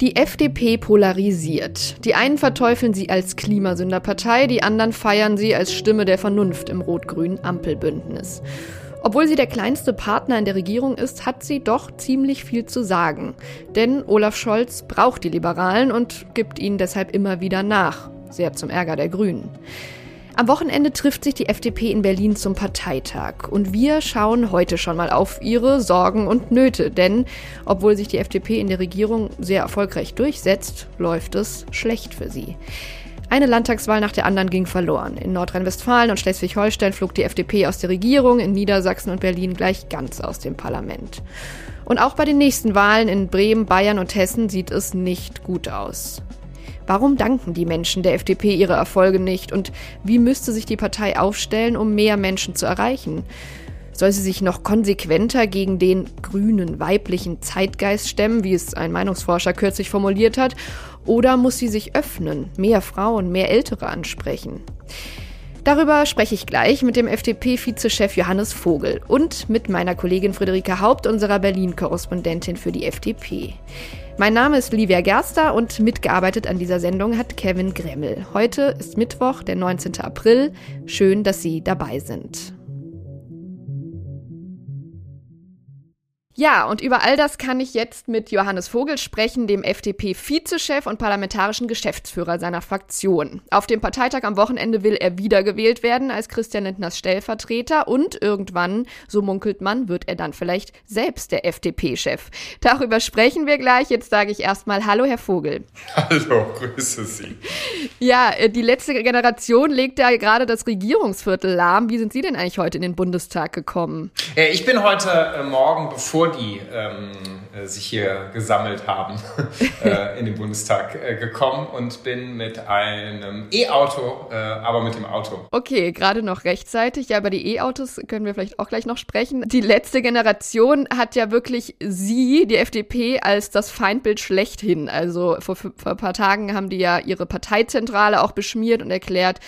Die FDP polarisiert. Die einen verteufeln sie als Klimasünderpartei, die anderen feiern sie als Stimme der Vernunft im rot-grünen Ampelbündnis. Obwohl sie der kleinste Partner in der Regierung ist, hat sie doch ziemlich viel zu sagen. Denn Olaf Scholz braucht die Liberalen und gibt ihnen deshalb immer wieder nach. Sehr zum Ärger der Grünen. Am Wochenende trifft sich die FDP in Berlin zum Parteitag und wir schauen heute schon mal auf ihre Sorgen und Nöte, denn obwohl sich die FDP in der Regierung sehr erfolgreich durchsetzt, läuft es schlecht für sie. Eine Landtagswahl nach der anderen ging verloren. In Nordrhein-Westfalen und Schleswig-Holstein flog die FDP aus der Regierung, in Niedersachsen und Berlin gleich ganz aus dem Parlament. Und auch bei den nächsten Wahlen in Bremen, Bayern und Hessen sieht es nicht gut aus. Warum danken die Menschen der FDP ihre Erfolge nicht und wie müsste sich die Partei aufstellen, um mehr Menschen zu erreichen? Soll sie sich noch konsequenter gegen den grünen weiblichen Zeitgeist stemmen, wie es ein Meinungsforscher kürzlich formuliert hat, oder muss sie sich öffnen, mehr Frauen, mehr Ältere ansprechen? Darüber spreche ich gleich mit dem FDP-Vizechef Johannes Vogel und mit meiner Kollegin Friederike Haupt, unserer Berlin-Korrespondentin für die FDP. Mein Name ist Livia Gerster und mitgearbeitet an dieser Sendung hat Kevin Gremmel. Heute ist Mittwoch, der 19. April. Schön, dass Sie dabei sind. Ja, und über all das kann ich jetzt mit Johannes Vogel sprechen, dem FDP-Vizechef und parlamentarischen Geschäftsführer seiner Fraktion. Auf dem Parteitag am Wochenende will er wiedergewählt werden als Christian Lindners Stellvertreter und irgendwann, so munkelt man, wird er dann vielleicht selbst der FDP-Chef. Darüber sprechen wir gleich. Jetzt sage ich erstmal Hallo, Herr Vogel. Hallo, grüße Sie. Ja, äh, die letzte Generation legt ja gerade das Regierungsviertel lahm. Wie sind Sie denn eigentlich heute in den Bundestag gekommen? Ich bin heute äh, Morgen, bevor bevor die ähm, äh, sich hier gesammelt haben, äh, in den Bundestag äh, gekommen und bin mit einem E-Auto, äh, aber mit dem Auto. Okay, gerade noch rechtzeitig. Ja, über die E-Autos können wir vielleicht auch gleich noch sprechen. Die letzte Generation hat ja wirklich Sie, die FDP, als das Feindbild schlechthin. Also vor, vor ein paar Tagen haben die ja ihre Parteizentrale auch beschmiert und erklärt,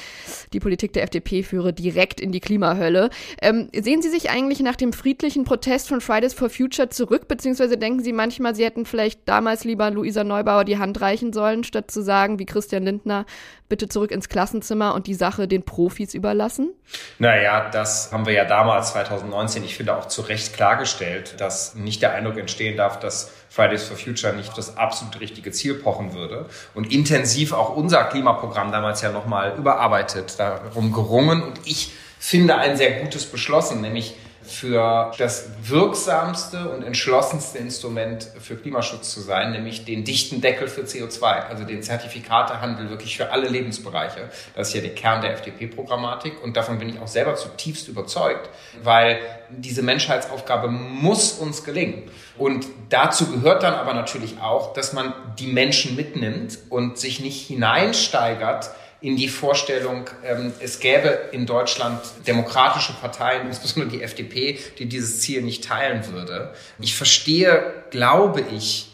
die Politik der FDP führe direkt in die Klimahölle. Ähm, sehen Sie sich eigentlich nach dem friedlichen Protest von Fridays for Future Future zurück, beziehungsweise denken Sie manchmal, Sie hätten vielleicht damals lieber Luisa Neubauer die Hand reichen sollen, statt zu sagen, wie Christian Lindner, bitte zurück ins Klassenzimmer und die Sache den Profis überlassen? Naja, das haben wir ja damals 2019, ich finde auch zu Recht klargestellt, dass nicht der Eindruck entstehen darf, dass Fridays for Future nicht das absolut richtige Ziel pochen würde und intensiv auch unser Klimaprogramm damals ja nochmal überarbeitet, darum gerungen und ich finde ein sehr gutes beschlossen, nämlich für das wirksamste und entschlossenste Instrument für Klimaschutz zu sein, nämlich den dichten Deckel für CO2, also den Zertifikatehandel wirklich für alle Lebensbereiche. Das ist ja der Kern der FDP-Programmatik und davon bin ich auch selber zutiefst überzeugt, weil diese Menschheitsaufgabe muss uns gelingen. Und dazu gehört dann aber natürlich auch, dass man die Menschen mitnimmt und sich nicht hineinsteigert in die Vorstellung, ähm, es gäbe in Deutschland demokratische Parteien, insbesondere die FDP, die dieses Ziel nicht teilen würde. Ich verstehe, glaube ich,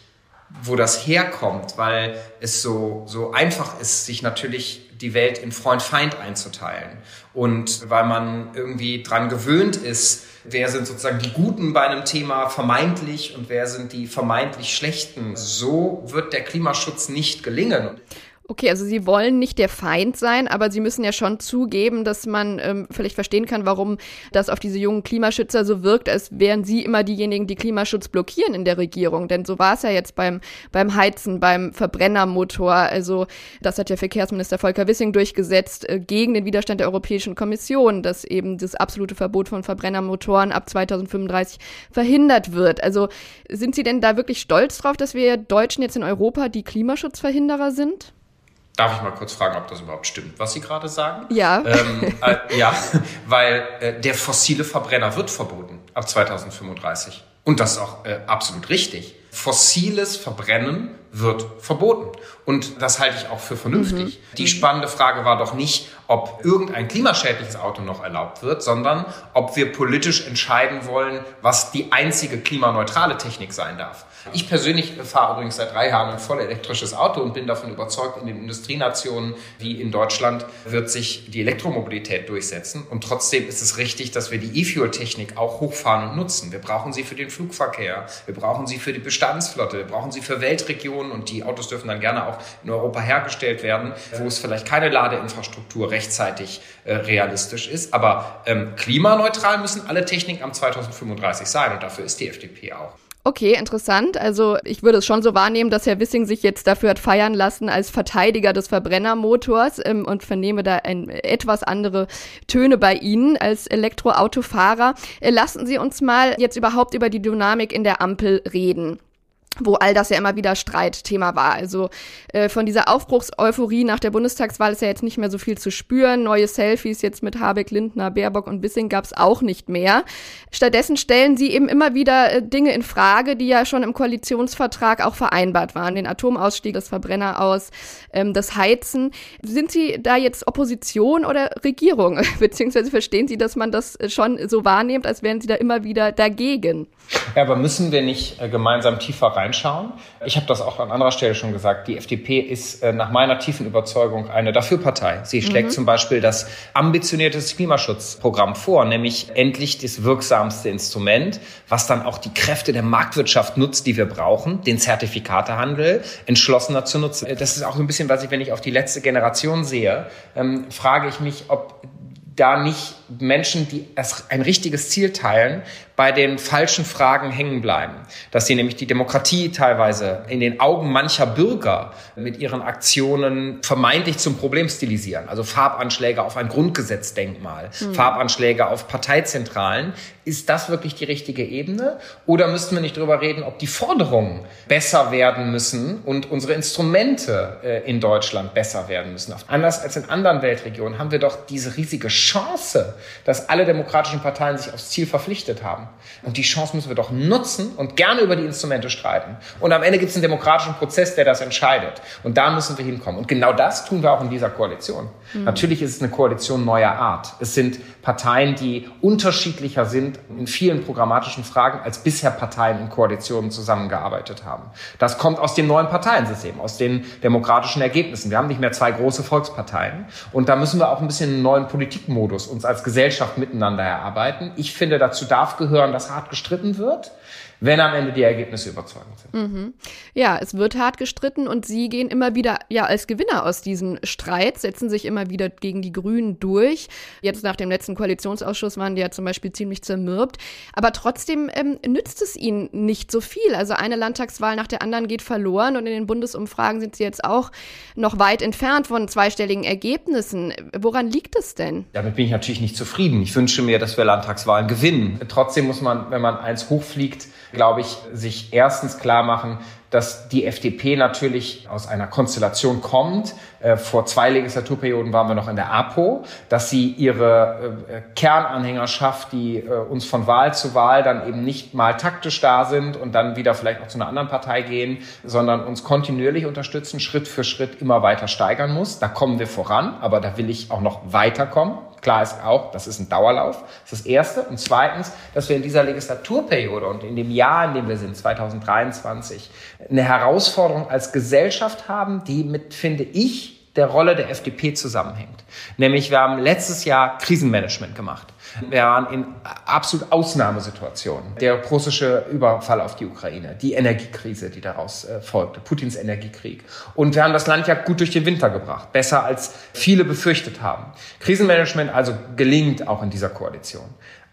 wo das herkommt, weil es so, so einfach ist, sich natürlich die Welt in Freund-Feind einzuteilen. Und weil man irgendwie dran gewöhnt ist, wer sind sozusagen die Guten bei einem Thema vermeintlich und wer sind die vermeintlich Schlechten. So wird der Klimaschutz nicht gelingen. Okay, also Sie wollen nicht der Feind sein, aber Sie müssen ja schon zugeben, dass man ähm, vielleicht verstehen kann, warum das auf diese jungen Klimaschützer so wirkt, als wären Sie immer diejenigen, die Klimaschutz blockieren in der Regierung. Denn so war es ja jetzt beim, beim Heizen, beim Verbrennermotor. Also das hat ja Verkehrsminister Volker Wissing durchgesetzt äh, gegen den Widerstand der Europäischen Kommission, dass eben das absolute Verbot von Verbrennermotoren ab 2035 verhindert wird. Also sind Sie denn da wirklich stolz drauf, dass wir Deutschen jetzt in Europa die Klimaschutzverhinderer sind? Darf ich mal kurz fragen, ob das überhaupt stimmt, was Sie gerade sagen? Ja. Ähm, äh, ja, weil äh, der fossile Verbrenner wird verboten ab 2035. Und das ist auch äh, absolut richtig. fossiles Verbrennen wird verboten. Und das halte ich auch für vernünftig. Mhm. Die spannende Frage war doch nicht, ob irgendein klimaschädliches Auto noch erlaubt wird, sondern ob wir politisch entscheiden wollen, was die einzige klimaneutrale Technik sein darf. Ich persönlich fahre übrigens seit drei Jahren ein voll elektrisches Auto und bin davon überzeugt, in den Industrienationen wie in Deutschland wird sich die Elektromobilität durchsetzen. Und trotzdem ist es richtig, dass wir die E-Fuel-Technik auch hochfahren und nutzen. Wir brauchen sie für den Flugverkehr, wir brauchen sie für die Bestandsflotte, wir brauchen sie für Weltregionen und die Autos dürfen dann gerne auch in Europa hergestellt werden, wo es vielleicht keine Ladeinfrastruktur rechtzeitig äh, realistisch ist. Aber ähm, klimaneutral müssen alle Techniken am 2035 sein und dafür ist die FDP auch. Okay, interessant. Also ich würde es schon so wahrnehmen, dass Herr Wissing sich jetzt dafür hat feiern lassen als Verteidiger des Verbrennermotors ähm, und vernehme da ein, etwas andere Töne bei Ihnen als Elektroautofahrer. Äh, lassen Sie uns mal jetzt überhaupt über die Dynamik in der Ampel reden wo all das ja immer wieder Streitthema war. Also äh, von dieser Aufbruchseuphorie nach der Bundestagswahl ist ja jetzt nicht mehr so viel zu spüren. Neue Selfies jetzt mit Habeck, Lindner, Baerbock und Bissing gab es auch nicht mehr. Stattdessen stellen sie eben immer wieder äh, Dinge in Frage, die ja schon im Koalitionsvertrag auch vereinbart waren. Den Atomausstieg, das Verbrenner aus, ähm, das Heizen. Sind Sie da jetzt Opposition oder Regierung? Beziehungsweise verstehen Sie, dass man das schon so wahrnimmt, als wären Sie da immer wieder dagegen? Ja, aber müssen wir nicht äh, gemeinsam tiefer reinschauen? Ich habe das auch an anderer Stelle schon gesagt. Die FDP ist äh, nach meiner tiefen Überzeugung eine Dafürpartei. Sie schlägt mhm. zum Beispiel das ambitionierte Klimaschutzprogramm vor, nämlich endlich das wirksamste Instrument, was dann auch die Kräfte der Marktwirtschaft nutzt, die wir brauchen, den Zertifikatehandel entschlossener zu nutzen. Äh, das ist auch ein bisschen, was ich, wenn ich auf die letzte Generation sehe, ähm, frage ich mich, ob da nicht Menschen, die ein richtiges Ziel teilen, bei den falschen Fragen hängen bleiben. Dass sie nämlich die Demokratie teilweise in den Augen mancher Bürger mit ihren Aktionen vermeintlich zum Problem stilisieren. Also Farbanschläge auf ein Grundgesetzdenkmal, mhm. Farbanschläge auf Parteizentralen. Ist das wirklich die richtige Ebene? Oder müssten wir nicht darüber reden, ob die Forderungen besser werden müssen und unsere Instrumente äh, in Deutschland besser werden müssen? Anders als in anderen Weltregionen haben wir doch diese riesige Chance, dass alle demokratischen Parteien sich aufs Ziel verpflichtet haben. Und die Chance müssen wir doch nutzen und gerne über die Instrumente streiten. Und am Ende gibt es einen demokratischen Prozess, der das entscheidet. Und da müssen wir hinkommen. Und genau das tun wir auch in dieser Koalition. Mhm. Natürlich ist es eine Koalition neuer Art. Es sind Parteien, die unterschiedlicher sind in vielen programmatischen Fragen, als bisher Parteien in Koalitionen zusammengearbeitet haben. Das kommt aus dem neuen Parteiensystem, aus den demokratischen Ergebnissen. Wir haben nicht mehr zwei große Volksparteien. Und da müssen wir auch ein bisschen einen neuen Politikmodus uns als Gesellschaft miteinander erarbeiten. Ich finde, dazu darf gehören, dass hart gestritten wird wenn am Ende die Ergebnisse überzeugend sind. Mhm. Ja, es wird hart gestritten und Sie gehen immer wieder ja als Gewinner aus diesen Streit, setzen sich immer wieder gegen die Grünen durch. Jetzt nach dem letzten Koalitionsausschuss waren die ja zum Beispiel ziemlich zermürbt. Aber trotzdem ähm, nützt es Ihnen nicht so viel. Also eine Landtagswahl nach der anderen geht verloren und in den Bundesumfragen sind Sie jetzt auch noch weit entfernt von zweistelligen Ergebnissen. Woran liegt es denn? Damit bin ich natürlich nicht zufrieden. Ich wünsche mir, dass wir Landtagswahlen gewinnen. Trotzdem muss man, wenn man eins hochfliegt, glaube ich, sich erstens klar machen, dass die FDP natürlich aus einer Konstellation kommt. Äh, vor zwei Legislaturperioden waren wir noch in der APO, dass sie ihre äh, Kernanhängerschaft, die äh, uns von Wahl zu Wahl dann eben nicht mal taktisch da sind und dann wieder vielleicht auch zu einer anderen Partei gehen, sondern uns kontinuierlich unterstützen, Schritt für Schritt immer weiter steigern muss. Da kommen wir voran, aber da will ich auch noch weiterkommen. Klar ist auch, das ist ein Dauerlauf. Das ist das Erste. Und zweitens, dass wir in dieser Legislaturperiode und in dem Jahr, in dem wir sind, 2023, eine Herausforderung als Gesellschaft haben, die mit, finde ich, der Rolle der FDP zusammenhängt. Nämlich, wir haben letztes Jahr Krisenmanagement gemacht. Wir waren in absolut Ausnahmesituationen. Der russische Überfall auf die Ukraine, die Energiekrise, die daraus äh, folgte, Putins Energiekrieg. Und wir haben das Land ja gut durch den Winter gebracht. Besser als viele befürchtet haben. Krisenmanagement also gelingt auch in dieser Koalition.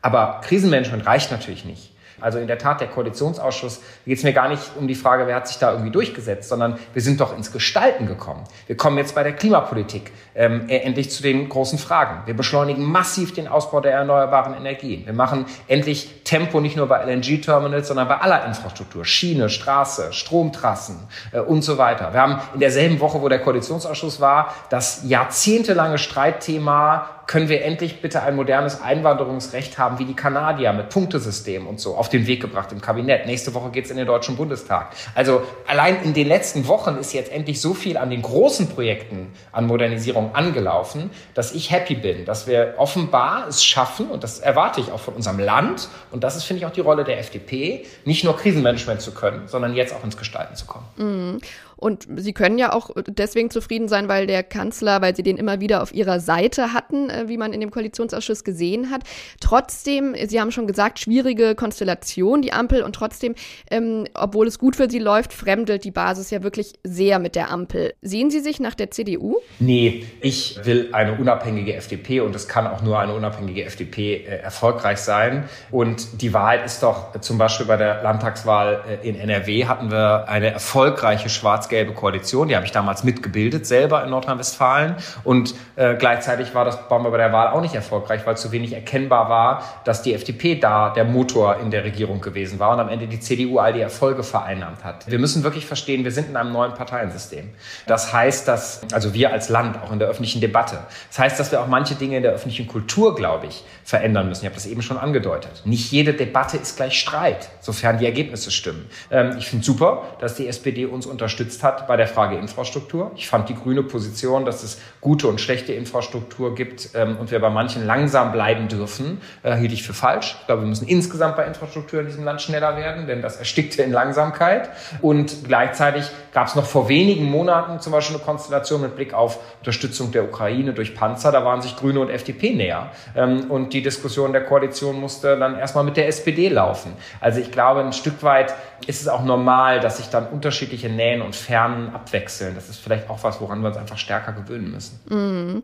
Aber Krisenmanagement reicht natürlich nicht. Also in der Tat, der Koalitionsausschuss, geht es mir gar nicht um die Frage, wer hat sich da irgendwie durchgesetzt, sondern wir sind doch ins Gestalten gekommen. Wir kommen jetzt bei der Klimapolitik ähm, endlich zu den großen Fragen. Wir beschleunigen massiv den Ausbau der erneuerbaren Energien. Wir machen endlich Tempo nicht nur bei LNG-Terminals, sondern bei aller Infrastruktur. Schiene, Straße, Stromtrassen äh, und so weiter. Wir haben in derselben Woche, wo der Koalitionsausschuss war, das jahrzehntelange Streitthema können wir endlich bitte ein modernes Einwanderungsrecht haben wie die Kanadier mit Punktesystem und so auf den Weg gebracht im Kabinett. Nächste Woche geht's in den Deutschen Bundestag. Also allein in den letzten Wochen ist jetzt endlich so viel an den großen Projekten an Modernisierung angelaufen, dass ich happy bin, dass wir offenbar es schaffen, und das erwarte ich auch von unserem Land, und das ist, finde ich, auch die Rolle der FDP, nicht nur Krisenmanagement zu können, sondern jetzt auch ins Gestalten zu kommen. Mhm. Und sie können ja auch deswegen zufrieden sein, weil der Kanzler, weil sie den immer wieder auf ihrer Seite hatten, äh, wie man in dem Koalitionsausschuss gesehen hat. Trotzdem, Sie haben schon gesagt, schwierige Konstellation, die Ampel. Und trotzdem, ähm, obwohl es gut für sie läuft, fremdelt die Basis ja wirklich sehr mit der Ampel. Sehen Sie sich nach der CDU? Nee, ich will eine unabhängige FDP und es kann auch nur eine unabhängige FDP äh, erfolgreich sein. Und die Wahrheit ist doch, zum Beispiel bei der Landtagswahl äh, in NRW hatten wir eine erfolgreiche schwarz schwarz-gelbe Koalition. Die habe ich damals mitgebildet, selber in Nordrhein-Westfalen. Und äh, gleichzeitig war das waren wir bei der Wahl auch nicht erfolgreich, weil zu wenig erkennbar war, dass die FDP da der Motor in der Regierung gewesen war und am Ende die CDU all die Erfolge vereinnahmt hat. Wir müssen wirklich verstehen, wir sind in einem neuen Parteiensystem. Das heißt, dass, also wir als Land, auch in der öffentlichen Debatte, das heißt, dass wir auch manche Dinge in der öffentlichen Kultur, glaube ich, verändern müssen. Ich habe das eben schon angedeutet. Nicht jede Debatte ist gleich Streit, sofern die Ergebnisse stimmen. Ähm, ich finde super, dass die SPD uns unterstützt unterstützt hat bei der Frage Infrastruktur. Ich fand die grüne Position, dass es gute und schlechte Infrastruktur gibt ähm, und wir bei manchen langsam bleiben dürfen, äh, hielt ich für falsch. Ich glaube, wir müssen insgesamt bei Infrastruktur in diesem Land schneller werden, denn das erstickte in Langsamkeit. Und gleichzeitig gab es noch vor wenigen Monaten zum Beispiel eine Konstellation mit Blick auf Unterstützung der Ukraine durch Panzer. Da waren sich Grüne und FDP näher. Ähm, und die Diskussion der Koalition musste dann erstmal mit der SPD laufen. Also ich glaube, ein Stück weit ist es auch normal, dass sich dann unterschiedliche Nähen und Fernen abwechseln. Das ist vielleicht auch was, woran wir uns einfach stärker gewöhnen müssen. Mhm.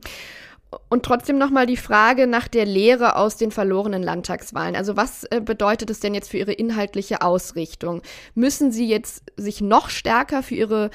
Und trotzdem nochmal die Frage nach der Lehre aus den verlorenen Landtagswahlen. Also was äh, bedeutet es denn jetzt für Ihre inhaltliche Ausrichtung? Müssen Sie jetzt sich noch stärker für Ihre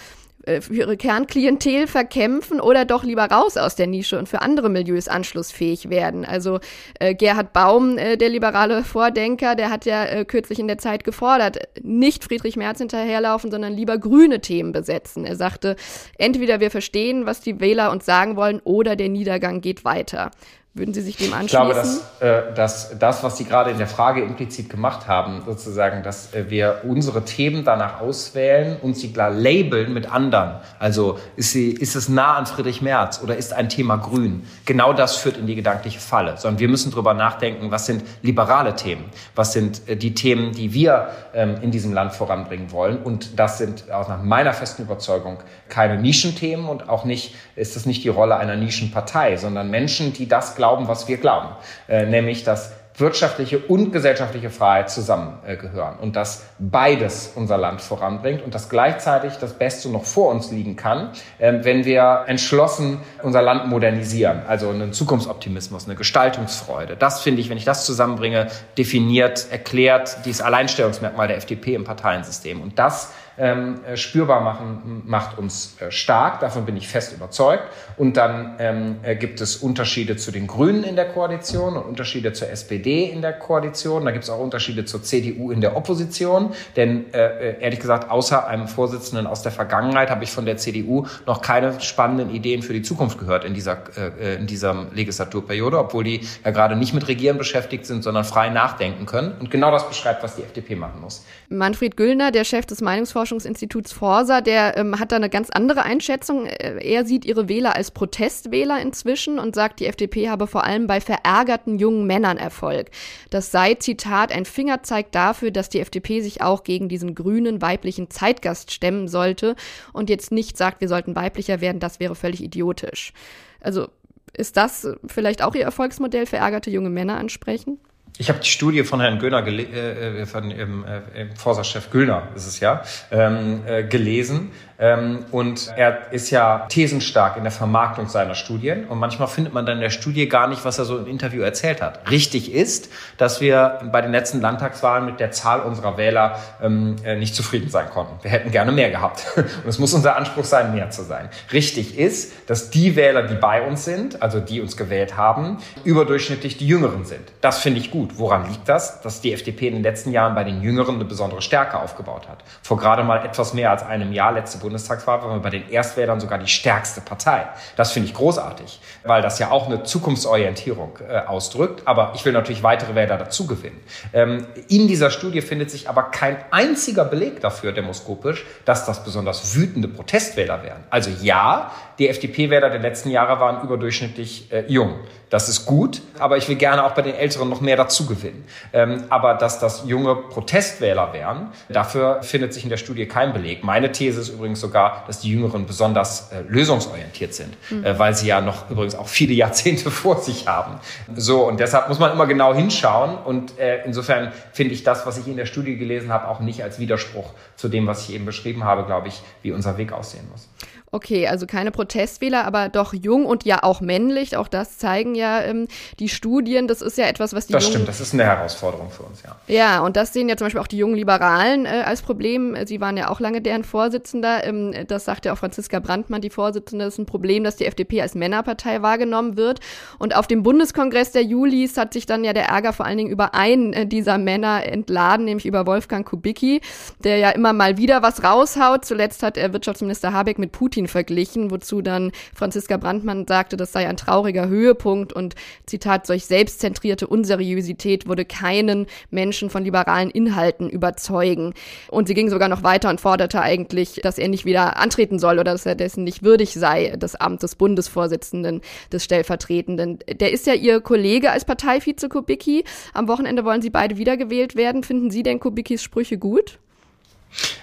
für ihre Kernklientel verkämpfen oder doch lieber raus aus der Nische und für andere Milieus anschlussfähig werden. Also äh, Gerhard Baum, äh, der liberale Vordenker, der hat ja äh, kürzlich in der Zeit gefordert, nicht Friedrich Merz hinterherlaufen, sondern lieber grüne Themen besetzen. Er sagte, entweder wir verstehen, was die Wähler uns sagen wollen, oder der Niedergang geht weiter. Würden Sie sich dem anschließen? Ich glaube, dass, äh, dass das, was Sie gerade in der Frage implizit gemacht haben, sozusagen, dass äh, wir unsere Themen danach auswählen und sie klar labeln mit anderen. Also ist, sie, ist es nah an Friedrich Merz oder ist ein Thema grün? Genau das führt in die gedankliche Falle. Sondern wir müssen darüber nachdenken, was sind liberale Themen? Was sind äh, die Themen, die wir ähm, in diesem Land voranbringen wollen? Und das sind auch nach meiner festen Überzeugung keine Nischenthemen und auch nicht, ist das nicht die Rolle einer Nischenpartei, sondern Menschen, die das glauben, was wir glauben, äh, nämlich dass wirtschaftliche und gesellschaftliche Freiheit zusammengehören äh, und dass beides unser Land voranbringt und dass gleichzeitig das Beste noch vor uns liegen kann, äh, wenn wir entschlossen unser Land modernisieren, also einen Zukunftsoptimismus, eine Gestaltungsfreude. Das finde ich, wenn ich das zusammenbringe, definiert, erklärt dieses Alleinstellungsmerkmal der FDP im Parteiensystem. Und das ähm, äh, spürbar machen, macht uns äh, stark. Davon bin ich fest überzeugt. Und dann ähm, äh, gibt es Unterschiede zu den Grünen in der Koalition und Unterschiede zur SPD in der Koalition. Da gibt es auch Unterschiede zur CDU in der Opposition. Denn äh, äh, ehrlich gesagt, außer einem Vorsitzenden aus der Vergangenheit habe ich von der CDU noch keine spannenden Ideen für die Zukunft gehört in dieser, äh, in dieser Legislaturperiode, obwohl die ja gerade nicht mit Regieren beschäftigt sind, sondern frei nachdenken können. Und genau das beschreibt, was die FDP machen muss. Manfred Güllner, der Chef des Meinungsforschungsinstituts Forsa, der ähm, hat da eine ganz andere Einschätzung. Er sieht ihre Wähler als Protestwähler inzwischen und sagt, die FDP habe vor allem bei verärgerten jungen Männern Erfolg. Das sei, Zitat, ein Fingerzeig dafür, dass die FDP sich auch gegen diesen grünen weiblichen Zeitgast stemmen sollte und jetzt nicht sagt, wir sollten weiblicher werden, das wäre völlig idiotisch. Also ist das vielleicht auch Ihr Erfolgsmodell, verärgerte junge Männer ansprechen? Ich habe die Studie von Herrn Göhner, äh, von dem äh, Forsa-Chef Güllner ist es ja, ähm, äh, gelesen. Ähm, und er ist ja thesenstark in der Vermarktung seiner Studien. Und manchmal findet man dann in der Studie gar nicht, was er so im Interview erzählt hat. Richtig ist, dass wir bei den letzten Landtagswahlen mit der Zahl unserer Wähler ähm, äh, nicht zufrieden sein konnten. Wir hätten gerne mehr gehabt. Und es muss unser Anspruch sein, mehr zu sein. Richtig ist, dass die Wähler, die bei uns sind, also die uns gewählt haben, überdurchschnittlich die Jüngeren sind. Das finde ich gut. Woran liegt das? Dass die FDP in den letzten Jahren bei den Jüngeren eine besondere Stärke aufgebaut hat. Vor gerade mal etwas mehr als einem Jahr, letzte Bundestagswahl waren wir bei den Erstwählern sogar die stärkste Partei. Das finde ich großartig, weil das ja auch eine Zukunftsorientierung äh, ausdrückt. Aber ich will natürlich weitere Wähler dazu gewinnen. Ähm, in dieser Studie findet sich aber kein einziger Beleg dafür, demoskopisch, dass das besonders wütende Protestwähler wären. Also ja, die FDP-Wähler der letzten Jahre waren überdurchschnittlich äh, jung. Das ist gut, aber ich will gerne auch bei den Älteren noch mehr dazu gewinnen. Ähm, aber dass das junge Protestwähler wären, dafür findet sich in der Studie kein Beleg. Meine These ist übrigens sogar, dass die Jüngeren besonders äh, lösungsorientiert sind, mhm. äh, weil sie ja noch übrigens auch viele Jahrzehnte vor sich haben. So, und deshalb muss man immer genau hinschauen. Und äh, insofern finde ich das, was ich in der Studie gelesen habe, auch nicht als Widerspruch zu dem, was ich eben beschrieben habe, glaube ich, wie unser Weg aussehen muss. Okay, also keine Protestwähler, aber doch jung und ja auch männlich. Auch das zeigen ja ähm, die Studien. Das ist ja etwas, was die Das jungen, stimmt, das ist eine Herausforderung für uns, ja. Ja, und das sehen ja zum Beispiel auch die jungen Liberalen äh, als Problem. Sie waren ja auch lange deren Vorsitzender. Ähm, das sagt ja auch Franziska Brandmann, die Vorsitzende. Das ist ein Problem, dass die FDP als Männerpartei wahrgenommen wird. Und auf dem Bundeskongress der Julis hat sich dann ja der Ärger vor allen Dingen über einen äh, dieser Männer entladen, nämlich über Wolfgang Kubicki, der ja immer mal wieder was raushaut. Zuletzt hat er Wirtschaftsminister Habeck mit Putin verglichen, wozu dann Franziska Brandmann sagte, das sei ein trauriger Höhepunkt und Zitat, solch selbstzentrierte Unseriösität würde keinen Menschen von liberalen Inhalten überzeugen. Und sie ging sogar noch weiter und forderte eigentlich, dass er nicht wieder antreten soll oder dass er dessen nicht würdig sei, das Amt des Bundesvorsitzenden, des Stellvertretenden. Der ist ja ihr Kollege als Parteivize Kubicki. Am Wochenende wollen sie beide wiedergewählt werden. Finden Sie denn Kubickis Sprüche gut?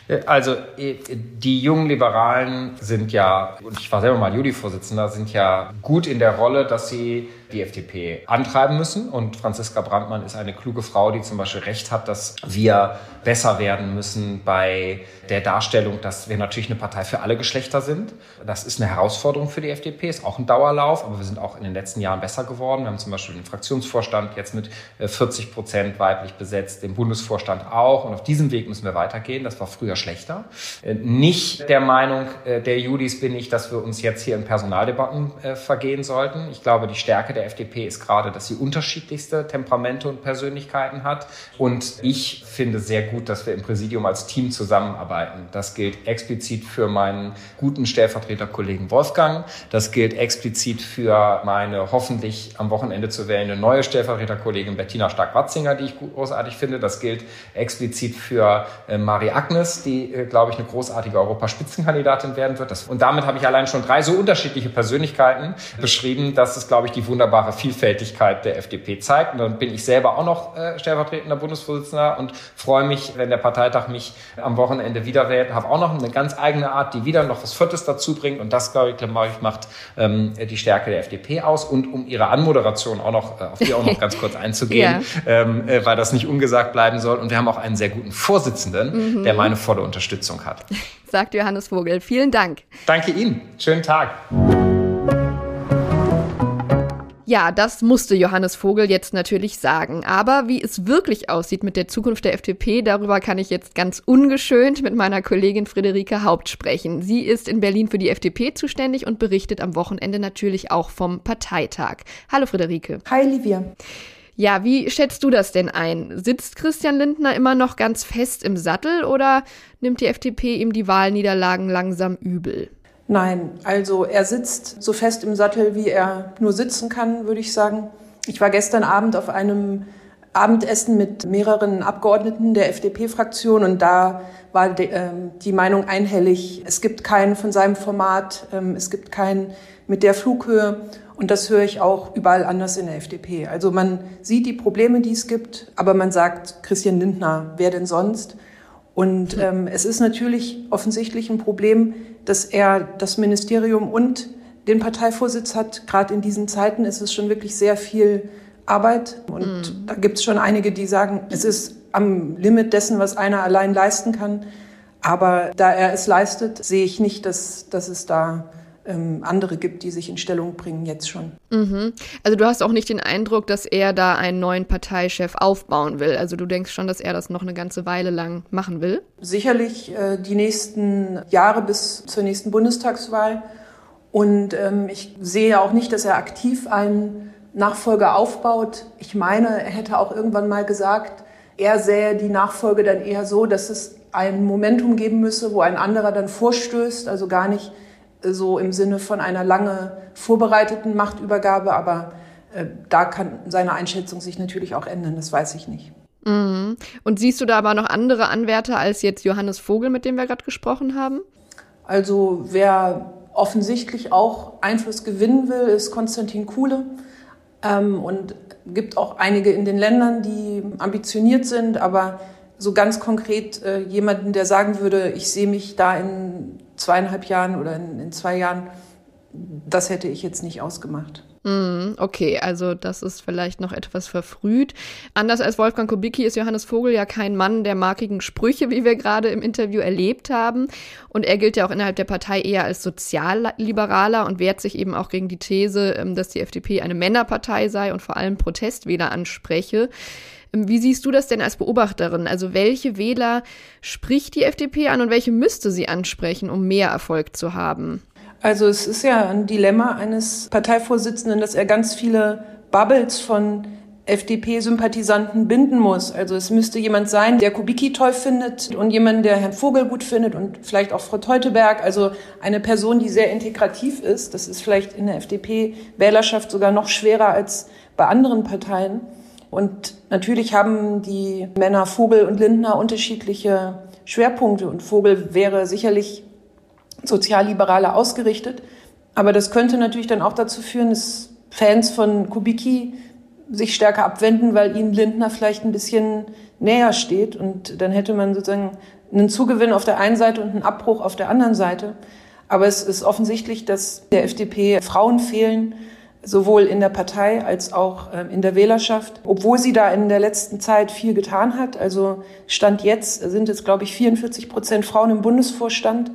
Äh, also äh, die jungen Liberalen sind ja, und ich war selber mal Juli-Vorsitzender, sind ja gut in der Rolle, dass sie die FDP antreiben müssen. Und Franziska Brandmann ist eine kluge Frau, die zum Beispiel recht hat, dass wir besser werden müssen bei der Darstellung, dass wir natürlich eine Partei für alle Geschlechter sind. Das ist eine Herausforderung für die FDP, ist auch ein Dauerlauf, aber wir sind auch in den letzten Jahren besser geworden. Wir haben zum Beispiel den Fraktionsvorstand jetzt mit 40 äh, Prozent weiblich besetzt, den Bundesvorstand auch. Und auf diesem Weg müssen wir weitergehen. Das war früher schlechter. Äh, nicht der Meinung äh, der Judis bin ich, dass wir uns jetzt hier in Personaldebatten vergehen sollten. Ich glaube, die Stärke der FDP ist gerade, dass sie unterschiedlichste Temperamente und Persönlichkeiten hat. Und ich finde sehr gut, dass wir im Präsidium als Team zusammenarbeiten. Das gilt explizit für meinen guten Stellvertreterkollegen Wolfgang. Das gilt explizit für meine hoffentlich am Wochenende zu wählende neue Stellvertreterkollegin Bettina Stark-Watzinger, die ich großartig finde. Das gilt explizit für äh, Marie Agnes, die, äh, glaube ich, eine großartige Europaspitzenkandidatin werden wird. Und damit habe ich allein schon drei so unterschiedliche Persönlichkeiten beschrieben, dass es, glaube ich, die wunderbare Vielfältigkeit der FDP zeigt. Und dann bin ich selber auch noch äh, stellvertretender Bundesvorsitzender und freue mich, wenn der Parteitag mich am Wochenende wieder wählt. Habe auch noch eine ganz eigene Art, die wieder noch was Viertes dazu bringt. Und das, glaube ich, macht ähm, die Stärke der FDP aus. Und um Ihre Anmoderation auch noch, äh, auf die auch noch ganz kurz einzugehen, ja. ähm, äh, weil das nicht ungesagt bleiben soll. Und wir haben auch einen sehr guten Vorsitzenden, mhm. der meine volle Unterstützung hat. Sagt Johannes Vogel. Vielen Dank. Danke Ihnen. Schönen Tag. Ja, das musste Johannes Vogel jetzt natürlich sagen. Aber wie es wirklich aussieht mit der Zukunft der FDP, darüber kann ich jetzt ganz ungeschönt mit meiner Kollegin Friederike Haupt sprechen. Sie ist in Berlin für die FDP zuständig und berichtet am Wochenende natürlich auch vom Parteitag. Hallo Friederike. Hi Livia. Ja, wie schätzt du das denn ein? Sitzt Christian Lindner immer noch ganz fest im Sattel oder nimmt die FDP ihm die Wahlniederlagen langsam übel? Nein, also er sitzt so fest im Sattel, wie er nur sitzen kann, würde ich sagen. Ich war gestern Abend auf einem Abendessen mit mehreren Abgeordneten der FDP-Fraktion und da war die, äh, die, Meinung einhellig, es gibt keinen von seinem Format, ähm, es gibt keinen mit der Flughöhe und das höre ich auch überall anders in der FDP. Also man sieht die Probleme, die es gibt, aber man sagt, Christian Lindner, wer denn sonst? Und ähm, es ist natürlich offensichtlich ein Problem, dass er das Ministerium und den Parteivorsitz hat. Gerade in diesen Zeiten ist es schon wirklich sehr viel Arbeit. Und mhm. da gibt es schon einige, die sagen, es ist am Limit dessen, was einer allein leisten kann. Aber da er es leistet, sehe ich nicht, dass, dass es da ähm, andere gibt, die sich in Stellung bringen, jetzt schon. Mhm. Also du hast auch nicht den Eindruck, dass er da einen neuen Parteichef aufbauen will. Also du denkst schon, dass er das noch eine ganze Weile lang machen will? Sicherlich äh, die nächsten Jahre bis zur nächsten Bundestagswahl. Und ähm, ich sehe auch nicht, dass er aktiv einen Nachfolger aufbaut. Ich meine, er hätte auch irgendwann mal gesagt, er sähe die Nachfolge dann eher so, dass es ein Momentum geben müsse, wo ein anderer dann vorstößt, also gar nicht so im Sinne von einer lange vorbereiteten Machtübergabe, aber äh, da kann seine Einschätzung sich natürlich auch ändern, das weiß ich nicht. Mhm. Und siehst du da aber noch andere Anwärter als jetzt Johannes Vogel, mit dem wir gerade gesprochen haben? Also wer offensichtlich auch Einfluss gewinnen will, ist Konstantin Kuhle. Ähm, und gibt auch einige in den Ländern, die ambitioniert sind, aber so ganz konkret äh, jemanden, der sagen würde, ich sehe mich da in zweieinhalb Jahren oder in, in zwei Jahren, das hätte ich jetzt nicht ausgemacht. Mhm, okay, also das ist vielleicht noch etwas verfrüht. Anders als Wolfgang Kubicki ist Johannes Vogel ja kein Mann der markigen Sprüche, wie wir gerade im Interview erlebt haben. Und er gilt ja auch innerhalb der Partei eher als Sozialliberaler und wehrt sich eben auch gegen die These, ähm, dass die FDP eine Männerpartei sei und vor allem Protestwähler anspreche. Ähm, wie siehst du das denn als Beobachterin? Also welche Wähler spricht die FDP an und welche müsste sie ansprechen, um mehr Erfolg zu haben? Also es ist ja ein Dilemma eines Parteivorsitzenden, dass er ganz viele Bubbles von FDP-Sympathisanten binden muss. Also es müsste jemand sein, der Kubicki toll findet und jemand, der Herrn Vogel gut findet und vielleicht auch Frau Teuteberg. Also eine Person, die sehr integrativ ist. Das ist vielleicht in der FDP-Wählerschaft sogar noch schwerer als bei anderen Parteien. Und natürlich haben die Männer Vogel und Lindner unterschiedliche Schwerpunkte. Und Vogel wäre sicherlich sozialliberaler ausgerichtet. Aber das könnte natürlich dann auch dazu führen, dass Fans von Kubicki sich stärker abwenden, weil ihnen Lindner vielleicht ein bisschen näher steht. Und dann hätte man sozusagen einen Zugewinn auf der einen Seite und einen Abbruch auf der anderen Seite. Aber es ist offensichtlich, dass der FDP Frauen fehlen, sowohl in der Partei als auch ähm, in der Wählerschaft, obwohl sie da in der letzten Zeit viel getan hat. Also Stand jetzt sind es, glaube ich, 44 Prozent Frauen im Bundesvorstand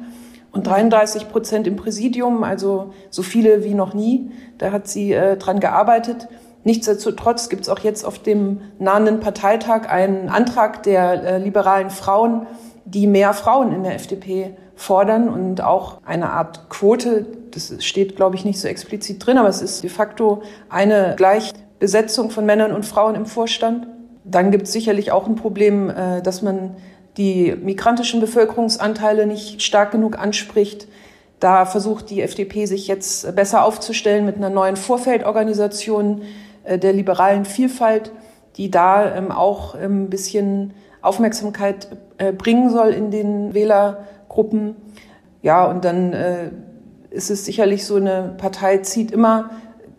und 33 Prozent im Präsidium, also so viele wie noch nie. Da hat sie äh, dran gearbeitet. Nichtsdestotrotz gibt es auch jetzt auf dem nahenden Parteitag einen Antrag der äh, liberalen Frauen, die mehr Frauen in der FDP fordern und auch eine Art Quote. Das steht, glaube ich, nicht so explizit drin, aber es ist de facto eine Gleichbesetzung von Männern und Frauen im Vorstand. Dann gibt es sicherlich auch ein Problem, äh, dass man die migrantischen Bevölkerungsanteile nicht stark genug anspricht. Da versucht die FDP sich jetzt besser aufzustellen mit einer neuen Vorfeldorganisation äh, der liberalen Vielfalt, die da ähm, auch ein bisschen Aufmerksamkeit äh, bringen soll in den Wählergruppen. Ja, und dann äh, ist es sicherlich so, eine Partei zieht immer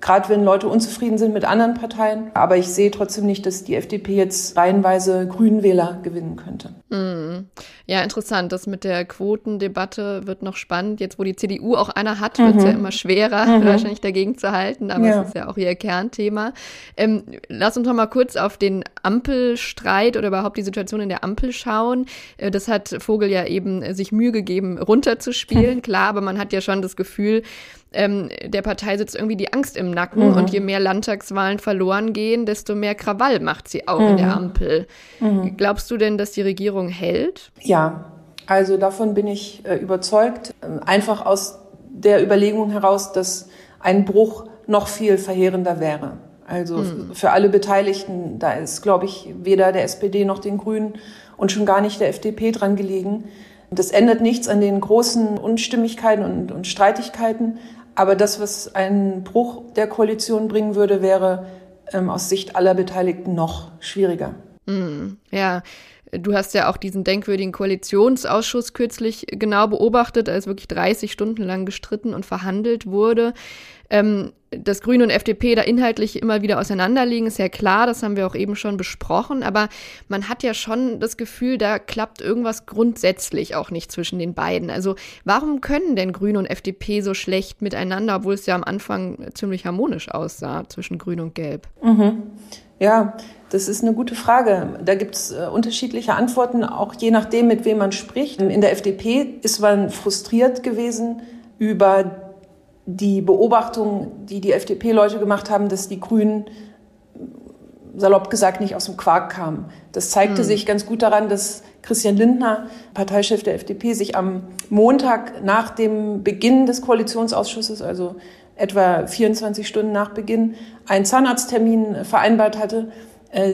gerade wenn Leute unzufrieden sind mit anderen Parteien. Aber ich sehe trotzdem nicht, dass die FDP jetzt reihenweise Grünwähler gewinnen könnte. Mhm. Ja, interessant. Das mit der Quotendebatte wird noch spannend. Jetzt, wo die CDU auch einer hat, wird es mhm. ja immer schwerer, mhm. wahrscheinlich dagegen zu halten. Aber ja. es ist ja auch ihr Kernthema. Ähm, lass uns noch mal kurz auf den Ampelstreit oder überhaupt die Situation in der Ampel schauen. Äh, das hat Vogel ja eben sich Mühe gegeben, runterzuspielen. Klar, aber man hat ja schon das Gefühl, ähm, der Partei sitzt irgendwie die Angst im Nacken mhm. und je mehr Landtagswahlen verloren gehen, desto mehr Krawall macht sie auch mhm. in der mhm. Ampel. Mhm. Glaubst du denn, dass die Regierung hält? Ja, also davon bin ich äh, überzeugt. Ähm, einfach aus der Überlegung heraus, dass ein Bruch noch viel verheerender wäre. Also mhm. für alle Beteiligten, da ist, glaube ich, weder der SPD noch den Grünen und schon gar nicht der FDP dran gelegen. Das ändert nichts an den großen Unstimmigkeiten und, und Streitigkeiten, aber das, was einen Bruch der Koalition bringen würde, wäre ähm, aus Sicht aller Beteiligten noch schwieriger. Mm, ja. Du hast ja auch diesen denkwürdigen Koalitionsausschuss kürzlich genau beobachtet, als wirklich 30 Stunden lang gestritten und verhandelt wurde. Ähm, dass Grüne und FDP da inhaltlich immer wieder auseinanderliegen, ist ja klar, das haben wir auch eben schon besprochen, aber man hat ja schon das Gefühl, da klappt irgendwas grundsätzlich auch nicht zwischen den beiden. Also warum können denn Grüne und FDP so schlecht miteinander, obwohl es ja am Anfang ziemlich harmonisch aussah zwischen Grün und Gelb? Mhm. Ja, das ist eine gute Frage. Da gibt es äh, unterschiedliche Antworten, auch je nachdem, mit wem man spricht. In der FDP ist man frustriert gewesen über die Beobachtung, die die FDP-Leute gemacht haben, dass die Grünen salopp gesagt nicht aus dem Quark kamen. Das zeigte mhm. sich ganz gut daran, dass Christian Lindner, Parteichef der FDP, sich am Montag nach dem Beginn des Koalitionsausschusses, also etwa 24 Stunden nach Beginn, einen Zahnarzttermin vereinbart hatte,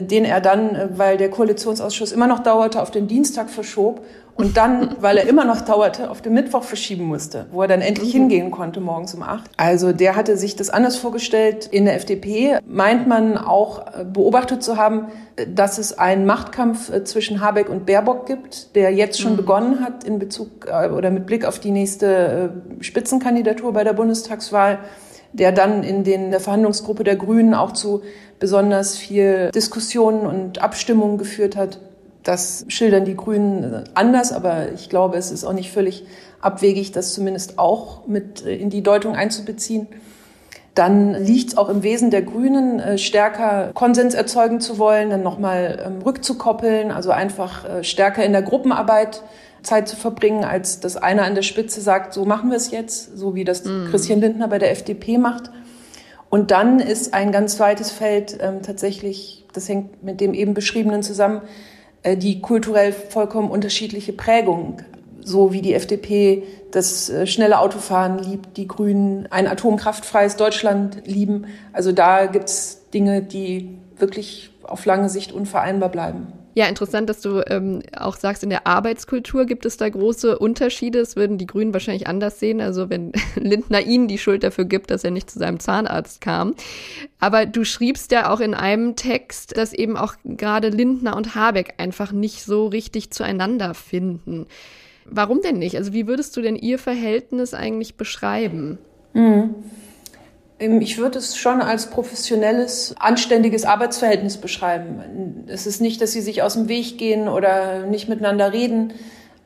den er dann, weil der Koalitionsausschuss immer noch dauerte, auf den Dienstag verschob und dann, weil er immer noch dauerte, auf den Mittwoch verschieben musste, wo er dann endlich mhm. hingehen konnte morgens um acht. Also der hatte sich das anders vorgestellt. In der FDP meint man auch äh, beobachtet zu haben, dass es einen Machtkampf äh, zwischen Habeck und Baerbock gibt, der jetzt schon mhm. begonnen hat in Bezug äh, oder mit Blick auf die nächste Spitzenkandidatur bei der Bundestagswahl der dann in den, der Verhandlungsgruppe der Grünen auch zu besonders viel Diskussionen und Abstimmungen geführt hat. Das schildern die Grünen anders, aber ich glaube, es ist auch nicht völlig abwegig, das zumindest auch mit in die Deutung einzubeziehen. Dann liegt es auch im Wesen der Grünen, äh, stärker Konsens erzeugen zu wollen, dann nochmal ähm, rückzukoppeln, also einfach äh, stärker in der Gruppenarbeit Zeit zu verbringen, als dass einer an der Spitze sagt, so machen wir es jetzt, so wie das mm. Christian Lindner bei der FDP macht. Und dann ist ein ganz weites Feld ähm, tatsächlich, das hängt mit dem eben beschriebenen zusammen, äh, die kulturell vollkommen unterschiedliche Prägung. So wie die FDP das äh, schnelle Autofahren liebt, die Grünen ein atomkraftfreies Deutschland lieben. Also da gibt's Dinge, die wirklich auf lange Sicht unvereinbar bleiben. Ja, interessant, dass du ähm, auch sagst, in der Arbeitskultur gibt es da große Unterschiede. Das würden die Grünen wahrscheinlich anders sehen. Also wenn Lindner ihnen die Schuld dafür gibt, dass er nicht zu seinem Zahnarzt kam. Aber du schriebst ja auch in einem Text, dass eben auch gerade Lindner und Habeck einfach nicht so richtig zueinander finden. Warum denn nicht? Also wie würdest du denn ihr Verhältnis eigentlich beschreiben? Mhm. Ähm, ich würde es schon als professionelles, anständiges Arbeitsverhältnis beschreiben. Es ist nicht, dass sie sich aus dem Weg gehen oder nicht miteinander reden.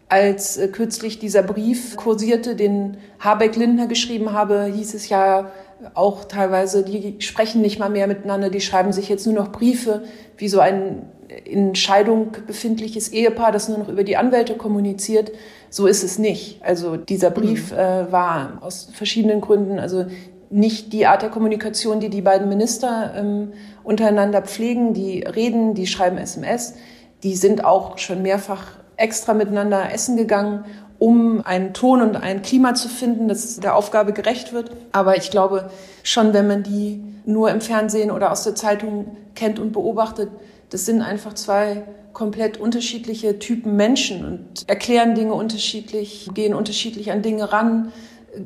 Als äh, kürzlich dieser Brief kursierte, den Habeck Lindner geschrieben habe, hieß es ja auch teilweise, die sprechen nicht mal mehr miteinander, die schreiben sich jetzt nur noch Briefe, wie so ein in Scheidung befindliches Ehepaar, das nur noch über die Anwälte kommuniziert. So ist es nicht. Also dieser Brief mhm. äh, war aus verschiedenen Gründen, also nicht die Art der Kommunikation, die die beiden Minister ähm, untereinander pflegen. Die reden, die schreiben SMS. Die sind auch schon mehrfach extra miteinander essen gegangen, um einen Ton und ein Klima zu finden, das der Aufgabe gerecht wird. Aber ich glaube schon, wenn man die nur im Fernsehen oder aus der Zeitung kennt und beobachtet, das sind einfach zwei komplett unterschiedliche Typen Menschen und erklären Dinge unterschiedlich, gehen unterschiedlich an Dinge ran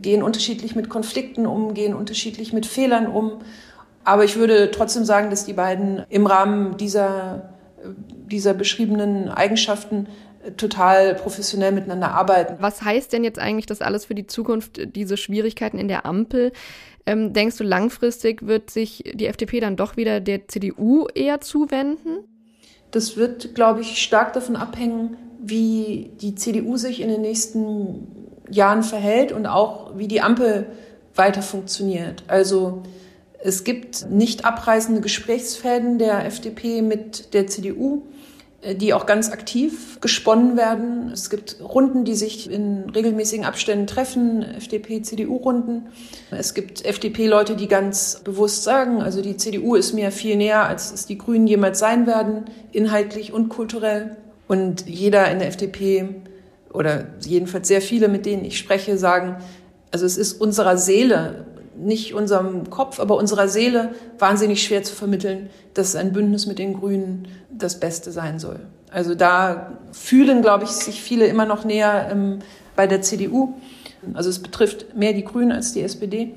gehen unterschiedlich mit Konflikten um, gehen unterschiedlich mit Fehlern um. Aber ich würde trotzdem sagen, dass die beiden im Rahmen dieser, dieser beschriebenen Eigenschaften total professionell miteinander arbeiten. Was heißt denn jetzt eigentlich das alles für die Zukunft, diese Schwierigkeiten in der Ampel? Ähm, denkst du, langfristig wird sich die FDP dann doch wieder der CDU eher zuwenden? Das wird, glaube ich, stark davon abhängen, wie die CDU sich in den nächsten Jahren verhält und auch wie die Ampel weiter funktioniert. Also es gibt nicht abreißende Gesprächsfäden der FDP mit der CDU, äh, die auch ganz aktiv gesponnen werden. Es gibt Runden, die sich in regelmäßigen Abständen treffen, FDP-CDU-Runden. Es gibt FDP-Leute, die ganz bewusst sagen, also die CDU ist mir viel näher, als es die Grünen jemals sein werden, inhaltlich und kulturell. Und jeder in der FDP oder jedenfalls sehr viele, mit denen ich spreche, sagen, also es ist unserer Seele, nicht unserem Kopf, aber unserer Seele wahnsinnig schwer zu vermitteln, dass ein Bündnis mit den Grünen das Beste sein soll. Also da fühlen, glaube ich, sich viele immer noch näher ähm, bei der CDU. Also es betrifft mehr die Grünen als die SPD.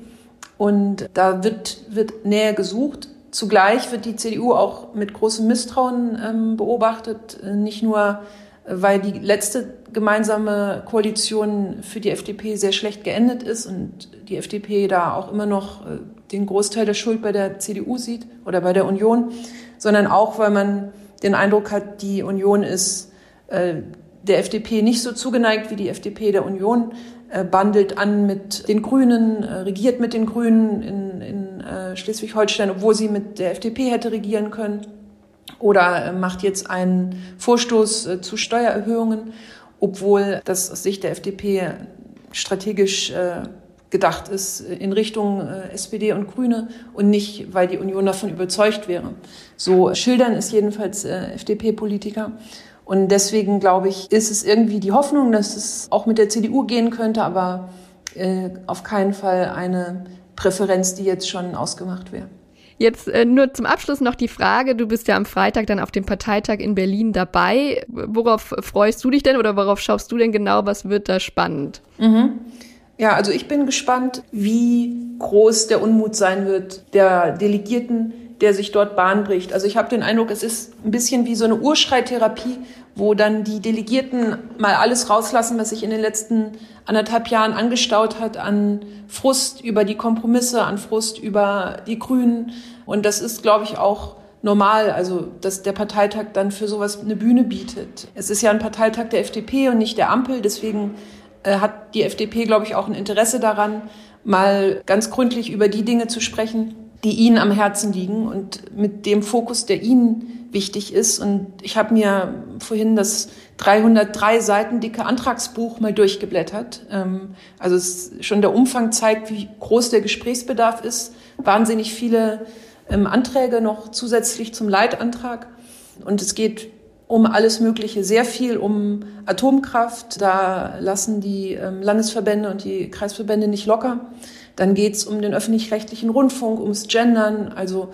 Und da wird, wird näher gesucht. Zugleich wird die CDU auch mit großem Misstrauen ähm, beobachtet, nicht nur weil die letzte gemeinsame Koalition für die FDP sehr schlecht geendet ist und die FDP da auch immer noch äh, den Großteil der Schuld bei der CDU sieht oder bei der Union, sondern auch, weil man den Eindruck hat, die Union ist äh, der FDP nicht so zugeneigt wie die FDP der Union, äh, bandelt an mit den Grünen, regiert mit den Grünen in, in Schleswig-Holstein, obwohl sie mit der FDP hätte regieren können oder äh, macht jetzt einen Vorstoß äh, zu Steuererhöhungen, obwohl das aus Sicht der FDP strategisch äh, gedacht ist in Richtung SPD und Grüne und nicht, weil die Union davon überzeugt wäre. So schildern es jedenfalls FDP-Politiker. Und deswegen glaube ich, ist es irgendwie die Hoffnung, dass es auch mit der CDU gehen könnte, aber auf keinen Fall eine Präferenz, die jetzt schon ausgemacht wäre. Jetzt äh, nur zum Abschluss noch die Frage, du bist ja am Freitag dann auf dem Parteitag in Berlin dabei. Worauf freust du dich denn oder worauf schaust du denn genau? Was wird da spannend? Mhm. Ja, also ich bin gespannt, wie groß der Unmut sein wird der Delegierten, der sich dort Bahn bricht. Also ich habe den Eindruck, es ist ein bisschen wie so eine Urschreitherapie, wo dann die Delegierten mal alles rauslassen, was sich in den letzten anderthalb Jahren angestaut hat an Frust über die Kompromisse, an Frust über die Grünen. Und das ist, glaube ich, auch normal, also dass der Parteitag dann für sowas eine Bühne bietet. Es ist ja ein Parteitag der FDP und nicht der Ampel, deswegen äh, hat die FDP, glaube ich, auch ein Interesse daran, mal ganz gründlich über die Dinge zu sprechen, die Ihnen am Herzen liegen und mit dem Fokus, der Ihnen wichtig ist. Und ich habe mir vorhin das 303 Seiten dicke Antragsbuch mal durchgeblättert. Ähm, also schon der Umfang zeigt, wie groß der Gesprächsbedarf ist. Wahnsinnig viele ähm, Anträge noch zusätzlich zum Leitantrag. Und es geht um alles Mögliche, sehr viel um Atomkraft. Da lassen die ähm, Landesverbände und die Kreisverbände nicht locker. Dann geht es um den öffentlich-rechtlichen Rundfunk, ums Gendern, also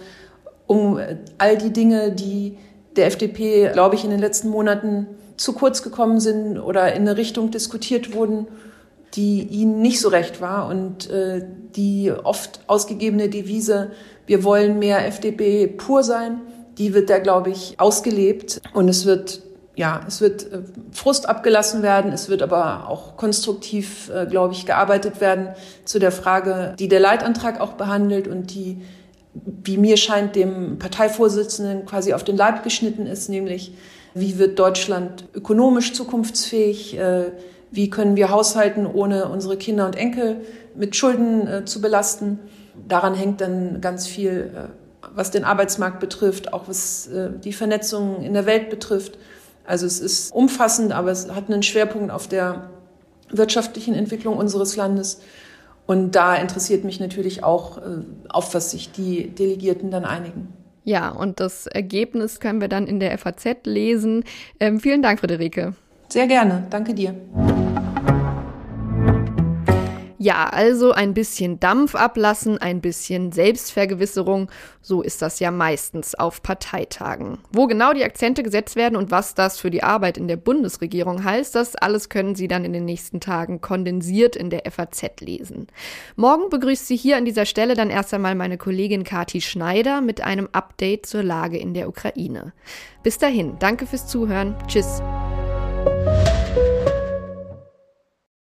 um all die Dinge, die der FDP, glaube ich, in den letzten Monaten zu kurz gekommen sind oder in eine Richtung diskutiert wurden, die ihnen nicht so recht war und äh, die oft ausgegebene Devise, wir wollen mehr FDP pur sein, die wird da, glaube ich, ausgelebt. Und es wird ja, es wird äh, Frust abgelassen werden, es wird aber auch konstruktiv, äh, glaube ich, gearbeitet werden zu der Frage, die der Leitantrag auch behandelt und die, wie mir scheint, dem Parteivorsitzenden quasi auf den Leib geschnitten ist, nämlich wie wird Deutschland ökonomisch zukunftsfähig, äh, wie können wir haushalten, ohne unsere Kinder und Enkel mit Schulden zu belasten. Daran hängt dann ganz viel, was den Arbeitsmarkt betrifft, auch was die Vernetzung in der Welt betrifft. Also es ist umfassend, aber es hat einen Schwerpunkt auf der wirtschaftlichen Entwicklung unseres Landes. Und da interessiert mich natürlich auch, äh, auf was sich die Delegierten dann einigen. Ja, und das Ergebnis können wir dann in der FAZ lesen. Ähm, vielen Dank, Friederike. Sehr gerne. Danke dir. Ja, also ein bisschen Dampf ablassen, ein bisschen Selbstvergewisserung, so ist das ja meistens auf Parteitagen. Wo genau die Akzente gesetzt werden und was das für die Arbeit in der Bundesregierung heißt, das alles können Sie dann in den nächsten Tagen kondensiert in der FAZ lesen. Morgen begrüßt Sie hier an dieser Stelle dann erst einmal meine Kollegin Kati Schneider mit einem Update zur Lage in der Ukraine. Bis dahin, danke fürs Zuhören. Tschüss.